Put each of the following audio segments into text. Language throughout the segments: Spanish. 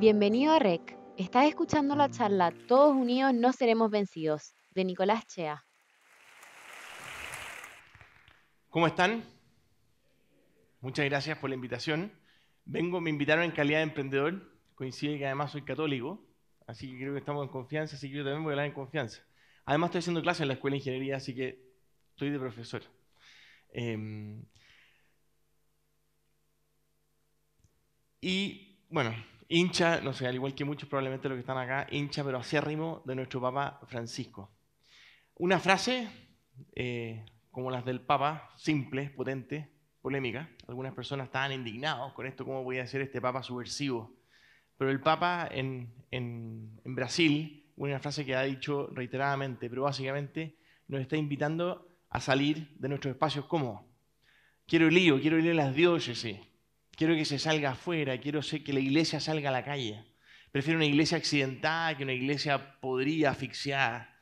Bienvenido a REC. Estás escuchando la charla Todos Unidos No Seremos Vencidos, de Nicolás Chea. ¿Cómo están? Muchas gracias por la invitación. Vengo, me invitaron en calidad de emprendedor. Coincide que además soy católico, así que creo que estamos en confianza, así que yo también voy a hablar en confianza. Además estoy haciendo clases en la Escuela de Ingeniería, así que estoy de profesor. Em, y bueno, hincha, no sé, al igual que muchos probablemente los que están acá, hincha pero acérrimo de nuestro Papa Francisco. Una frase, eh, como las del Papa, simple, potente, polémica. Algunas personas estaban indignados con esto, ¿cómo voy a ser este Papa subversivo? Pero el Papa en, en, en Brasil, una frase que ha dicho reiteradamente, pero básicamente nos está invitando a salir de nuestros espacios cómodos. Quiero lío, quiero ir a las diócesis, quiero que se salga afuera, quiero que la iglesia salga a la calle. Prefiero una iglesia accidentada que una iglesia podrida, asfixiada.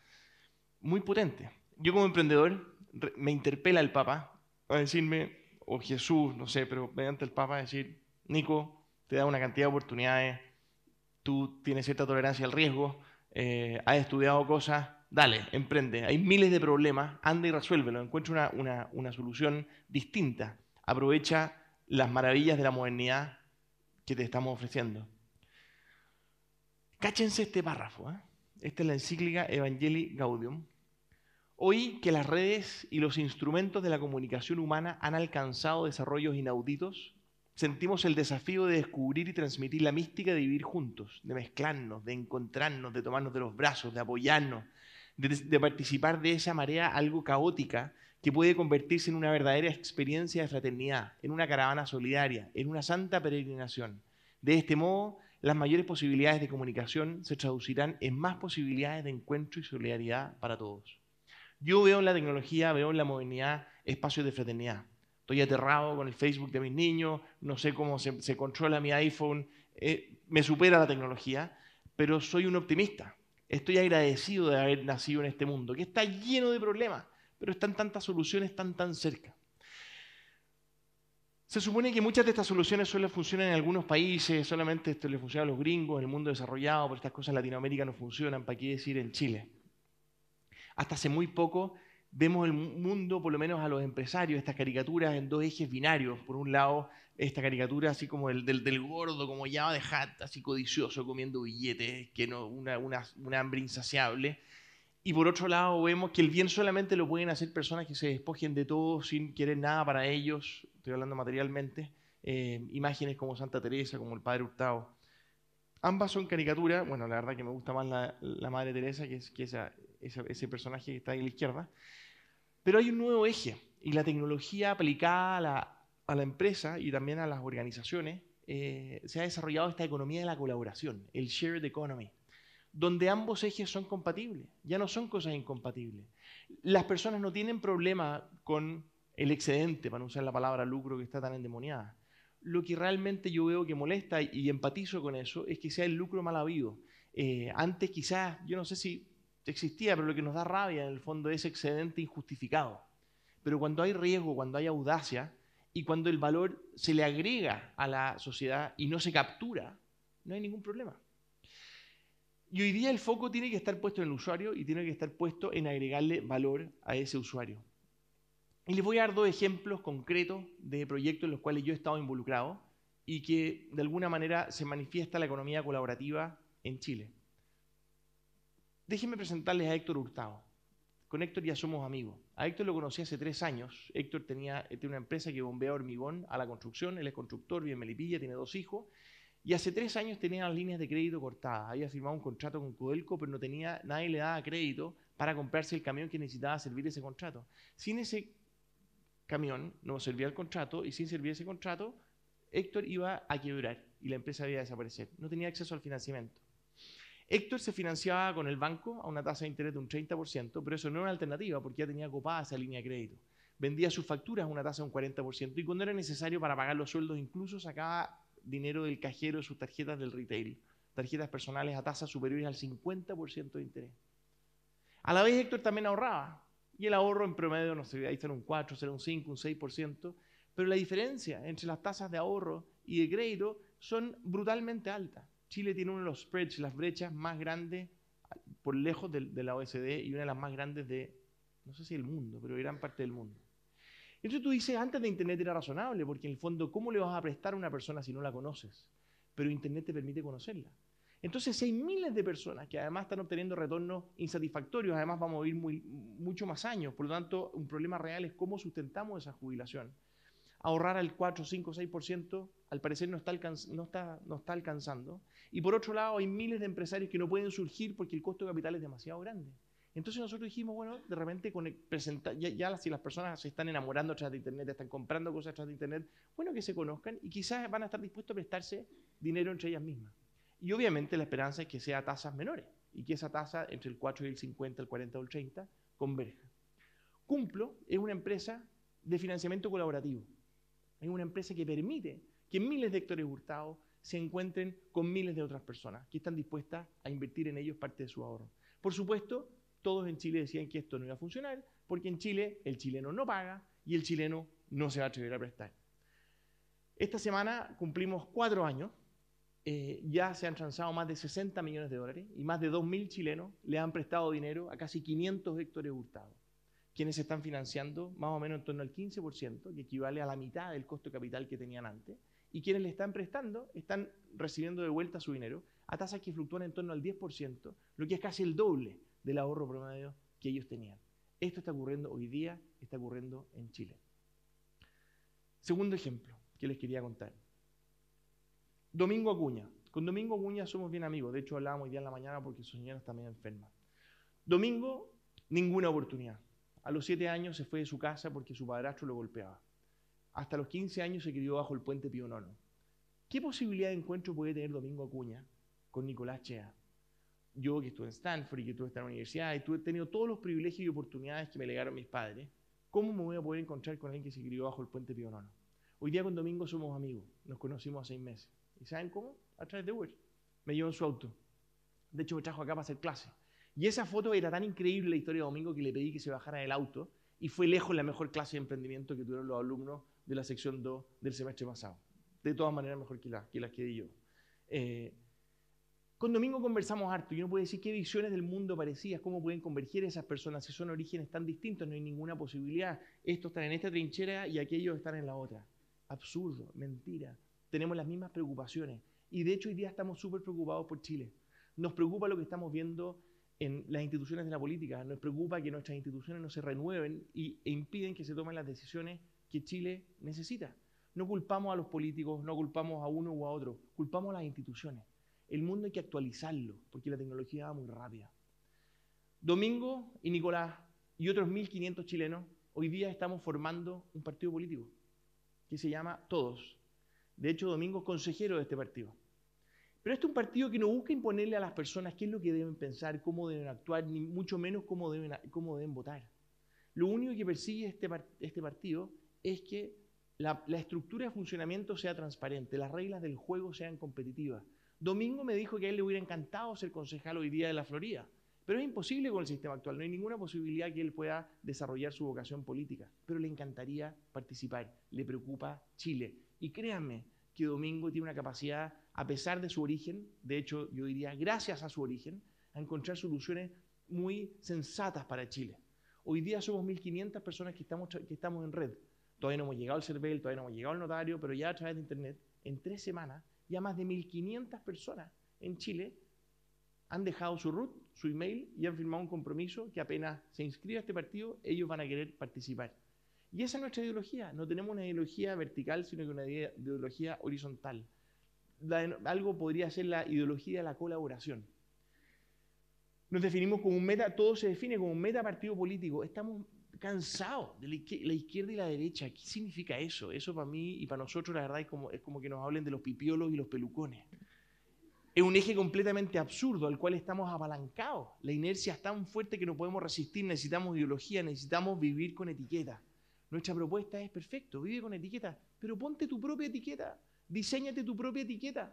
Muy potente. Yo como emprendedor me interpela el Papa a decirme, o Jesús, no sé, pero mediante el Papa decir, Nico, te da una cantidad de oportunidades, tú tienes cierta tolerancia al riesgo, eh, has estudiado cosas, dale, emprende. Hay miles de problemas, anda y resuélvelo, encuentra una, una, solución distinta. Aprovecha las maravillas de la modernidad que te estamos ofreciendo. Cáchense este párrafo. ¿eh? Esta es la encíclica Evangelii Gaudium. Hoy que las redes y los instrumentos de la comunicación humana han alcanzado desarrollos inauditos, sentimos el desafío de descubrir y transmitir la mística de vivir juntos, de mezclarnos, de encontrarnos, de tomarnos de los brazos, de apoyarnos, de, de, participar de esa marea algo caótica que puede convertirse en una verdadera experiencia de fraternidad, en una caravana solidaria, en una santa peregrinación. De este modo, las mayores posibilidades de comunicación se traducirán en más posibilidades de encuentro y solidaridad para todos. Yo veo en la tecnología, veo en la modernidad espacios de fraternidad. Estoy aterrado con el Facebook de mis niños, no sé cómo se, controla mi iPhone, eh, me supera la tecnología, pero soy un optimista. Estoy agradecido de haber nacido en este mundo, que está lleno de problemas, pero están tantas soluciones tan tan cerca. Se supone que muchas de estas soluciones solo funcionan en algunos países, solamente esto le funciona a los gringos, en el mundo desarrollado, pero estas cosas en Latinoamérica no funcionan, ¿para qué decir en Chile? Hasta hace muy poco vemos el mundo, por lo menos a los empresarios, estas caricaturas en dos ejes binarios. Por un lado, esta caricatura así como el, del, del, gordo, como llama de Hat, así codicioso, comiendo billetes, que no, una, una, una, hambre insaciable. Y por otro lado, vemos que el bien solamente lo pueden hacer personas que se despojen de todo sin querer nada para ellos, estoy hablando materialmente. Eh, imágenes como Santa Teresa, como el Padre Hurtado. Ambas son caricaturas, bueno, la verdad que me gusta más la, la Madre Teresa, que es que esa, ese, ese, personaje que está ahí a la izquierda. Pero hay un nuevo eje y la tecnología aplicada a la, a la empresa y también a las organizaciones eh, se ha desarrollado esta economía de la colaboración, el shared economy, donde ambos ejes son compatibles, ya no son cosas incompatibles. Las personas no tienen problema con el excedente, para usar la palabra lucro que está tan endemoniada. Lo que realmente yo veo que molesta y, y empatizo con eso es que sea el lucro mal habido. Eh, antes quizás, yo no sé si existía, pero lo que nos da rabia en el fondo es excedente injustificado. Pero cuando hay riesgo, cuando hay audacia y cuando el valor se le agrega a la sociedad y no se captura, no hay ningún problema. Y hoy día el foco tiene que estar puesto en el usuario y tiene que estar puesto en agregarle valor a ese usuario. Y les voy a dar dos ejemplos concretos de proyectos en los cuales yo he estado involucrado y que de alguna manera se manifiesta la economía colaborativa en Chile. Déjenme presentarles a Héctor Hurtado. Con Héctor ya somos amigos. A Héctor lo conocí hace tres años. Héctor tenía, tenía una empresa que bombea hormigón a la construcción. Él es constructor, vive en Melipilla, tiene dos hijos. Y hace tres años tenía las líneas de crédito cortadas. Había firmado un contrato con Codelco, pero no tenía, nadie le daba crédito para comprarse el camión que necesitaba servir ese contrato. Sin ese camión no servía el contrato y sin servir ese contrato, Héctor iba a quebrar y la empresa iba a desaparecer. No tenía acceso al financiamiento. Héctor se financiaba con el banco a una tasa de interés de un 30%, pero eso no era una alternativa porque ya tenía copada esa línea de crédito. Vendía sus facturas a una tasa de un 40% y cuando era necesario para pagar los sueldos incluso sacaba dinero del cajero de sus tarjetas del retail, tarjetas personales a tasas superiores al 50% de interés. A la vez Héctor también ahorraba y el ahorro en promedio, no sé, ahí está un 4, será un 5, un 6%, pero la diferencia entre las tasas de ahorro y de crédito son brutalmente altas. Chile tiene uno de los spreads, las brechas más grandes por lejos de, de la OSD y una de las más grandes de, no sé si el mundo, pero gran parte del mundo. Entonces tú dices, antes de Internet era razonable, porque en el fondo, ¿cómo le vas a prestar a una persona si no la conoces? Pero Internet te permite conocerla. Entonces, hay miles de personas que además están obteniendo retornos insatisfactorios, además vamos a vivir muy, mucho más años, por lo tanto, un problema real es cómo sustentamos esa jubilación. Ahorrar al 4, 5, 6%, al parecer no está, no, está, no está alcanzando. Y por otro lado, hay miles de empresarios que no pueden surgir porque el costo de capital es demasiado grande. Entonces nosotros dijimos, bueno, de repente con ya, ya, si las personas se están enamorando a través de Internet, están comprando cosas a través de Internet, bueno, que se conozcan y quizás van a estar dispuestos a prestarse dinero entre ellas mismas. Y obviamente la esperanza es que sea a tasas menores y que esa tasa entre el 4 y el 50, el 40 o el 30 converja. Cumplo es una empresa de financiamiento colaborativo. Es una empresa que permite que miles de hectores hurtados se encuentren con miles de otras personas que están dispuestas a invertir en ellos parte de su ahorro. Por supuesto, todos en Chile decían que esto no iba a funcionar porque en Chile el chileno no paga y el chileno no se va a atrever a prestar. Esta semana cumplimos cuatro años eh, ya se han transado más de 60 millones de dólares y más de 2.000 chilenos le han prestado dinero a casi 500 hectores hurtados, quienes están financiando más o menos en torno al 15%, que equivale a la mitad del costo de capital que tenían antes, y quienes le están prestando están recibiendo de vuelta su dinero a tasas que fluctúan en torno al 10%, lo que es casi el doble del ahorro promedio que ellos tenían. Esto está ocurriendo hoy día, está ocurriendo en Chile. Segundo ejemplo que les quería contar. Domingo Acuña. Con Domingo Acuña somos bien amigos. De hecho, hablábamos hoy día en la mañana porque su señora está medio enferma. Domingo, ninguna oportunidad. A los siete años se fue de su casa porque su padrastro lo golpeaba. Hasta los 15 años se crió bajo el puente Pío IX. ¿Qué posibilidad de encuentro puede tener Domingo Acuña con Nicolás Chea? Yo que estuve en Stanford y que estuve en la universidad y he tenido todos los privilegios y oportunidades que me legaron mis padres, ¿cómo me voy a poder encontrar con alguien que se crió bajo el puente Pío IX? Hoy día con Domingo somos amigos, nos conocimos hace seis meses. ¿Y saben cómo? A través de Uber. Me llevó en su auto. De hecho, me trajo acá para hacer clase. Y esa foto era tan increíble la historia de Domingo que le pedí que se bajara del auto y fue lejos la mejor clase de emprendimiento que tuvieron los alumnos de la sección 2 del semestre pasado. De todas maneras, mejor que, la, que las que di yo. Eh, con Domingo conversamos harto. Yo no puedo decir qué visiones del mundo parecías, cómo pueden converger esas personas si son orígenes tan distintos, no hay ninguna posibilidad. Estos están en esta trinchera y aquellos están en la otra. Absurdo, mentira tenemos las mismas preocupaciones. Y de hecho hoy día estamos súper preocupados por Chile. Nos preocupa lo que estamos viendo en las instituciones de la política, nos preocupa que nuestras instituciones no se renueven y, e impiden que se tomen las decisiones que Chile necesita. No culpamos a los políticos, no culpamos a uno u a otro, culpamos a las instituciones. El mundo hay que actualizarlo porque la tecnología va muy rápida. Domingo y Nicolás y otros 1.500 chilenos hoy día estamos formando un partido político que se llama Todos, de hecho, Domingo es consejero de este partido. Pero este es un partido que no busca imponerle a las personas qué es lo que deben pensar, cómo deben actuar, ni mucho menos cómo deben, cómo deben votar. Lo único que persigue este, este partido es que la, la, estructura de funcionamiento sea transparente, las reglas del juego sean competitivas. Domingo me dijo que a él le hubiera encantado ser concejal hoy día de la Florida, pero es imposible con el sistema actual, no hay ninguna posibilidad que él pueda desarrollar su vocación política, pero le encantaría participar, le preocupa Chile, y créanme que Domingo tiene una capacidad, a pesar de su origen, de hecho yo diría gracias a su origen, a encontrar soluciones muy sensatas para Chile. Hoy día somos 1.500 personas que estamos, que estamos en red. Todavía no hemos llegado al CERVEL, todavía no hemos llegado al notario, pero ya a través de Internet, en tres semanas, ya más de 1.500 personas en Chile han dejado su root, su email y han firmado un compromiso que apenas se inscriba a este partido, ellos van a querer participar. Y esa es nuestra ideología. No tenemos una ideología vertical, sino que una ideología horizontal. algo podría ser la ideología de la colaboración. Nos definimos como un meta, todo se define como un meta partido político. Estamos cansados de la izquierda y la derecha. ¿Qué significa eso? Eso para mí y para nosotros, la verdad, es como, es como que nos hablen de los pipiolos y los pelucones. Es un eje completamente absurdo al cual estamos apalancados. La inercia es tan fuerte que no podemos resistir. Necesitamos ideología, necesitamos vivir con etiqueta. Nuestra propuesta es perfecto, vive con etiqueta, pero ponte tu propia etiqueta, diseñate tu propia etiqueta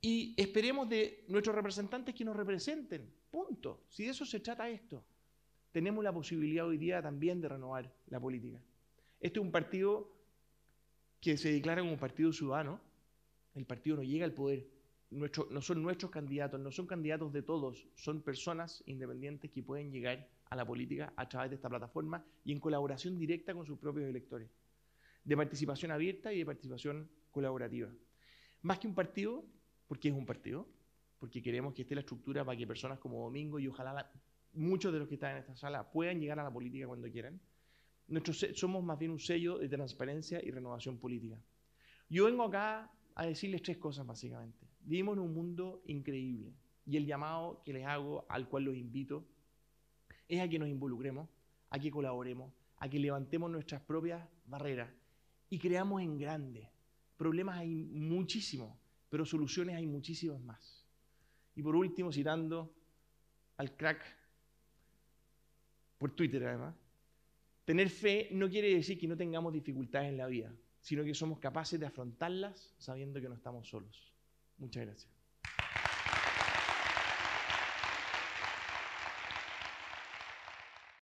y esperemos de nuestros representantes que nos representen. Punto. Si de eso se trata esto, tenemos la posibilidad hoy día también de renovar la política. Este es un partido que se declara como un partido ciudadano. El partido no llega al poder, no son nuestros candidatos, no son candidatos de todos, son personas independientes que pueden llegar a la política a través de esta plataforma y en colaboración directa con sus propios electores, de participación abierta y de participación colaborativa. Más que un partido, porque es un partido, porque queremos que esté la estructura para que personas como Domingo y ojalá muchos de los que están en esta sala puedan llegar a la política cuando quieran. Nosotros somos más bien un sello de transparencia y renovación política. Yo vengo acá a decirles tres cosas básicamente. Vivimos en un mundo increíble y el llamado que les hago, al cual los invito, es a que nos involucremos, a que colaboremos, a que levantemos nuestras propias barreras y creamos en grande. Problemas hay muchísimos, pero soluciones hay muchísimas más. Y por último, citando al crack por Twitter además, tener fe no quiere decir que no tengamos dificultades en la vida, sino que somos capaces de afrontarlas sabiendo que no estamos solos. Muchas gracias.